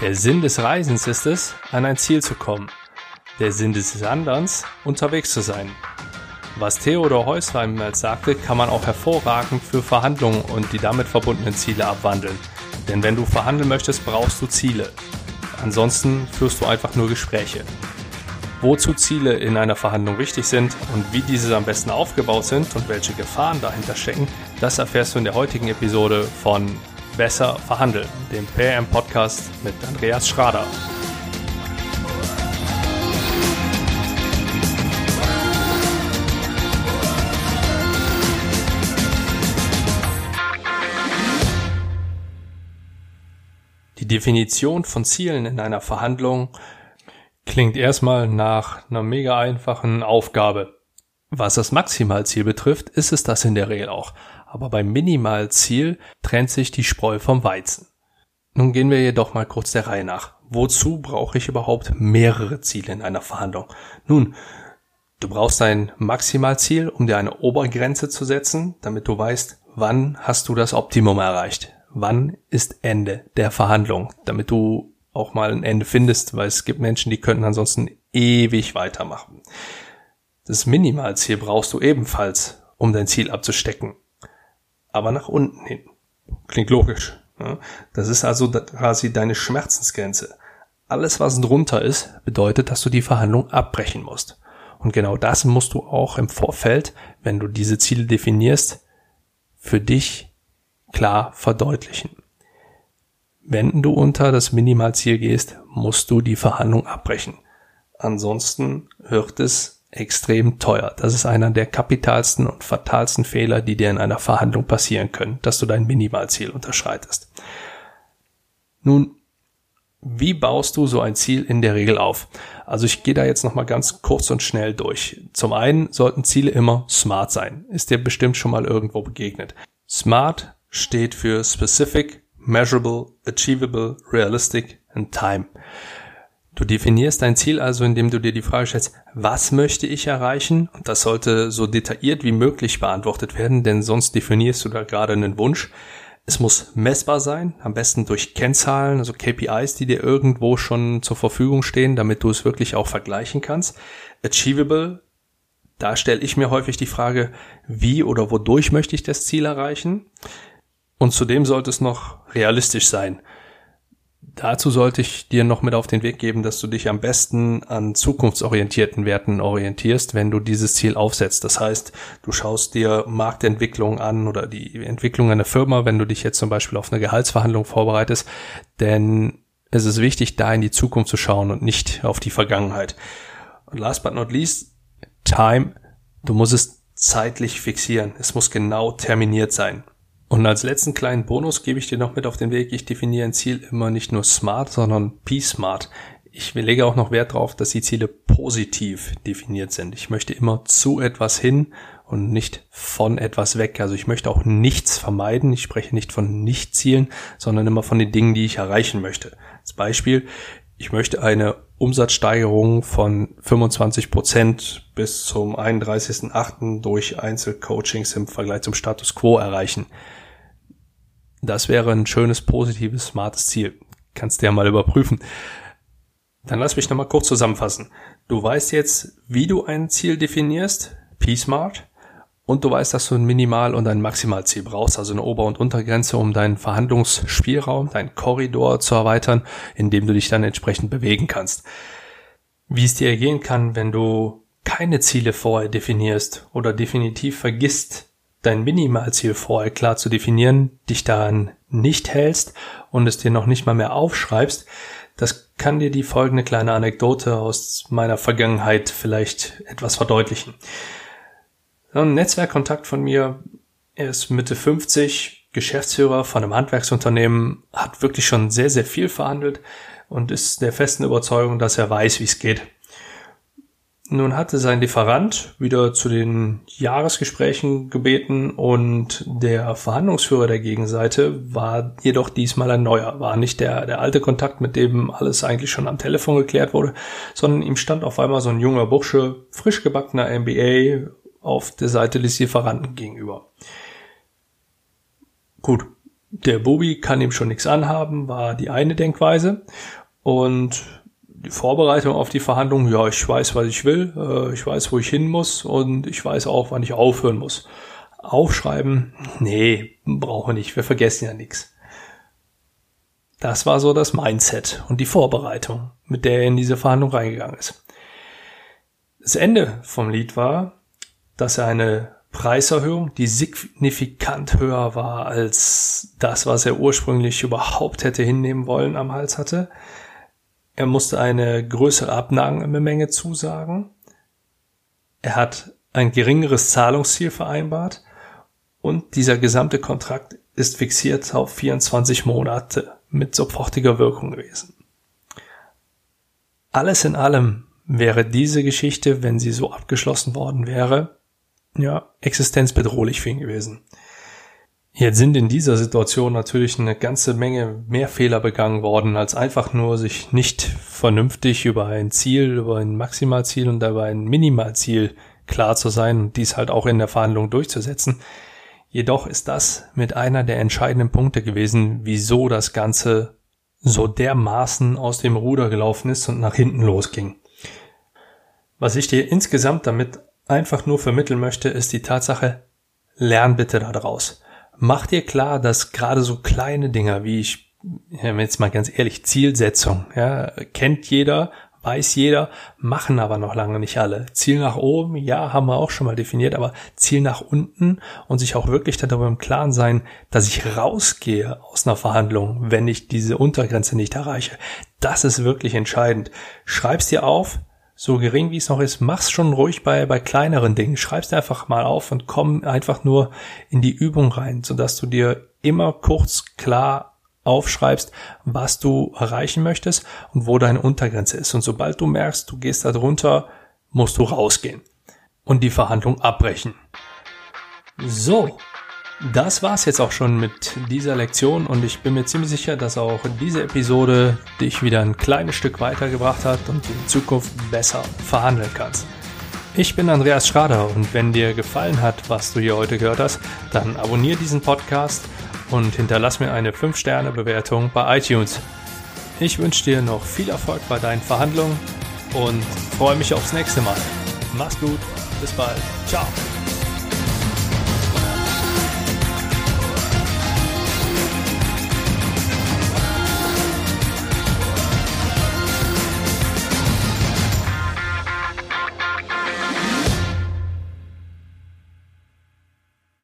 Der Sinn des Reisens ist es, an ein Ziel zu kommen. Der Sinn des Wanderns, unterwegs zu sein. Was Theodor Heuss einmal sagte, kann man auch hervorragend für Verhandlungen und die damit verbundenen Ziele abwandeln. Denn wenn du verhandeln möchtest, brauchst du Ziele. Ansonsten führst du einfach nur Gespräche. Wozu Ziele in einer Verhandlung wichtig sind und wie diese am besten aufgebaut sind und welche Gefahren dahinter stecken, das erfährst du in der heutigen Episode von Besser verhandeln, dem PM-Podcast mit Andreas Schrader. Die Definition von Zielen in einer Verhandlung klingt erstmal nach einer mega einfachen Aufgabe. Was das Maximalziel betrifft, ist es das in der Regel auch. Aber beim Minimalziel trennt sich die Spreu vom Weizen. Nun gehen wir jedoch mal kurz der Reihe nach. Wozu brauche ich überhaupt mehrere Ziele in einer Verhandlung? Nun, du brauchst ein Maximalziel, um dir eine Obergrenze zu setzen, damit du weißt, wann hast du das Optimum erreicht wann ist Ende der Verhandlung, damit du auch mal ein Ende findest, weil es gibt Menschen, die könnten ansonsten ewig weitermachen. Das Minimalziel brauchst du ebenfalls, um dein Ziel abzustecken. Aber nach unten hin. Klingt logisch. Das ist also quasi deine Schmerzensgrenze. Alles, was drunter ist, bedeutet, dass du die Verhandlung abbrechen musst. Und genau das musst du auch im Vorfeld, wenn du diese Ziele definierst, für dich klar verdeutlichen. Wenn du unter das Minimalziel gehst, musst du die Verhandlung abbrechen. Ansonsten wird es extrem teuer. Das ist einer der kapitalsten und fatalsten Fehler, die dir in einer Verhandlung passieren können, dass du dein Minimalziel unterschreitest. Nun, wie baust du so ein Ziel in der Regel auf? Also ich gehe da jetzt nochmal ganz kurz und schnell durch. Zum einen sollten Ziele immer smart sein. Ist dir bestimmt schon mal irgendwo begegnet. Smart steht für Specific, Measurable, Achievable, Realistic and Time. Du definierst dein Ziel also, indem du dir die Frage stellst, was möchte ich erreichen? Und das sollte so detailliert wie möglich beantwortet werden, denn sonst definierst du da gerade einen Wunsch. Es muss messbar sein, am besten durch Kennzahlen, also KPIs, die dir irgendwo schon zur Verfügung stehen, damit du es wirklich auch vergleichen kannst. Achievable, da stelle ich mir häufig die Frage, wie oder wodurch möchte ich das Ziel erreichen? Und zudem sollte es noch realistisch sein. Dazu sollte ich dir noch mit auf den Weg geben, dass du dich am besten an zukunftsorientierten Werten orientierst, wenn du dieses Ziel aufsetzt. Das heißt, du schaust dir Marktentwicklung an oder die Entwicklung einer Firma, wenn du dich jetzt zum Beispiel auf eine Gehaltsverhandlung vorbereitest, denn es ist wichtig, da in die Zukunft zu schauen und nicht auf die Vergangenheit. Und last but not least, Time. Du musst es zeitlich fixieren. Es muss genau terminiert sein. Und als letzten kleinen Bonus gebe ich dir noch mit auf den Weg, ich definiere ein Ziel immer nicht nur smart, sondern P-Smart. Ich lege auch noch Wert darauf, dass die Ziele positiv definiert sind. Ich möchte immer zu etwas hin und nicht von etwas weg. Also ich möchte auch nichts vermeiden. Ich spreche nicht von Nicht-Zielen, sondern immer von den Dingen, die ich erreichen möchte. Als Beispiel, ich möchte eine Umsatzsteigerung von 25 Prozent bis zum 31.8. durch Einzelcoachings im Vergleich zum Status Quo erreichen. Das wäre ein schönes, positives, smartes Ziel. Kannst du ja mal überprüfen. Dann lass mich nochmal kurz zusammenfassen. Du weißt jetzt, wie du ein Ziel definierst, P-Smart, und du weißt, dass du ein Minimal- und ein Maximalziel brauchst, also eine Ober- und Untergrenze, um deinen Verhandlungsspielraum, deinen Korridor zu erweitern, in dem du dich dann entsprechend bewegen kannst. Wie es dir gehen kann, wenn du keine Ziele vorher definierst oder definitiv vergisst, dein Minimalziel vorher klar zu definieren, dich daran nicht hältst und es dir noch nicht mal mehr aufschreibst, das kann dir die folgende kleine Anekdote aus meiner Vergangenheit vielleicht etwas verdeutlichen. Ein Netzwerkkontakt von mir, er ist Mitte 50, Geschäftsführer von einem Handwerksunternehmen, hat wirklich schon sehr, sehr viel verhandelt und ist der festen Überzeugung, dass er weiß, wie es geht. Nun hatte sein Lieferant wieder zu den Jahresgesprächen gebeten und der Verhandlungsführer der Gegenseite war jedoch diesmal ein neuer, war nicht der, der alte Kontakt, mit dem alles eigentlich schon am Telefon geklärt wurde, sondern ihm stand auf einmal so ein junger Bursche, frisch gebackener MBA auf der Seite des Lieferanten gegenüber. Gut, der Bubi kann ihm schon nichts anhaben, war die eine Denkweise. Und die Vorbereitung auf die Verhandlungen, ja, ich weiß, was ich will, äh, ich weiß, wo ich hin muss und ich weiß auch, wann ich aufhören muss. Aufschreiben, nee, brauchen wir nicht, wir vergessen ja nichts. Das war so das Mindset und die Vorbereitung, mit der er in diese Verhandlung reingegangen ist. Das Ende vom Lied war, dass er eine Preiserhöhung, die signifikant höher war als das, was er ursprünglich überhaupt hätte hinnehmen wollen, am Hals hatte. Er musste eine größere Abnahmemenge zusagen. Er hat ein geringeres Zahlungsziel vereinbart und dieser gesamte Kontrakt ist fixiert auf 24 Monate mit sofortiger Wirkung gewesen. Alles in allem wäre diese Geschichte, wenn sie so abgeschlossen worden wäre, ja, existenzbedrohlich für ihn gewesen. Jetzt sind in dieser Situation natürlich eine ganze Menge mehr Fehler begangen worden, als einfach nur sich nicht vernünftig über ein Ziel, über ein Maximalziel und über ein Minimalziel klar zu sein und dies halt auch in der Verhandlung durchzusetzen. Jedoch ist das mit einer der entscheidenden Punkte gewesen, wieso das Ganze so dermaßen aus dem Ruder gelaufen ist und nach hinten losging. Was ich dir insgesamt damit einfach nur vermitteln möchte, ist die Tatsache, lern bitte daraus. Mach dir klar, dass gerade so kleine Dinger wie ich, jetzt mal ganz ehrlich, Zielsetzung, ja, kennt jeder, weiß jeder, machen aber noch lange nicht alle. Ziel nach oben, ja, haben wir auch schon mal definiert, aber Ziel nach unten und sich auch wirklich darüber im Klaren sein, dass ich rausgehe aus einer Verhandlung, wenn ich diese Untergrenze nicht erreiche. Das ist wirklich entscheidend. Schreib's dir auf, so gering wie es noch ist, mach's schon ruhig bei, bei kleineren Dingen. Schreib's einfach mal auf und komm einfach nur in die Übung rein, sodass du dir immer kurz klar aufschreibst, was du erreichen möchtest und wo deine Untergrenze ist. Und sobald du merkst, du gehst da drunter, musst du rausgehen und die Verhandlung abbrechen. So, das war's jetzt auch schon mit dieser Lektion und ich bin mir ziemlich sicher, dass auch diese Episode dich wieder ein kleines Stück weitergebracht hat und du in Zukunft besser verhandeln kannst. Ich bin Andreas Schrader und wenn dir gefallen hat, was du hier heute gehört hast, dann abonniere diesen Podcast und hinterlass mir eine 5-Sterne-Bewertung bei iTunes. Ich wünsche dir noch viel Erfolg bei deinen Verhandlungen und freue mich aufs nächste Mal. Mach's gut, bis bald, ciao.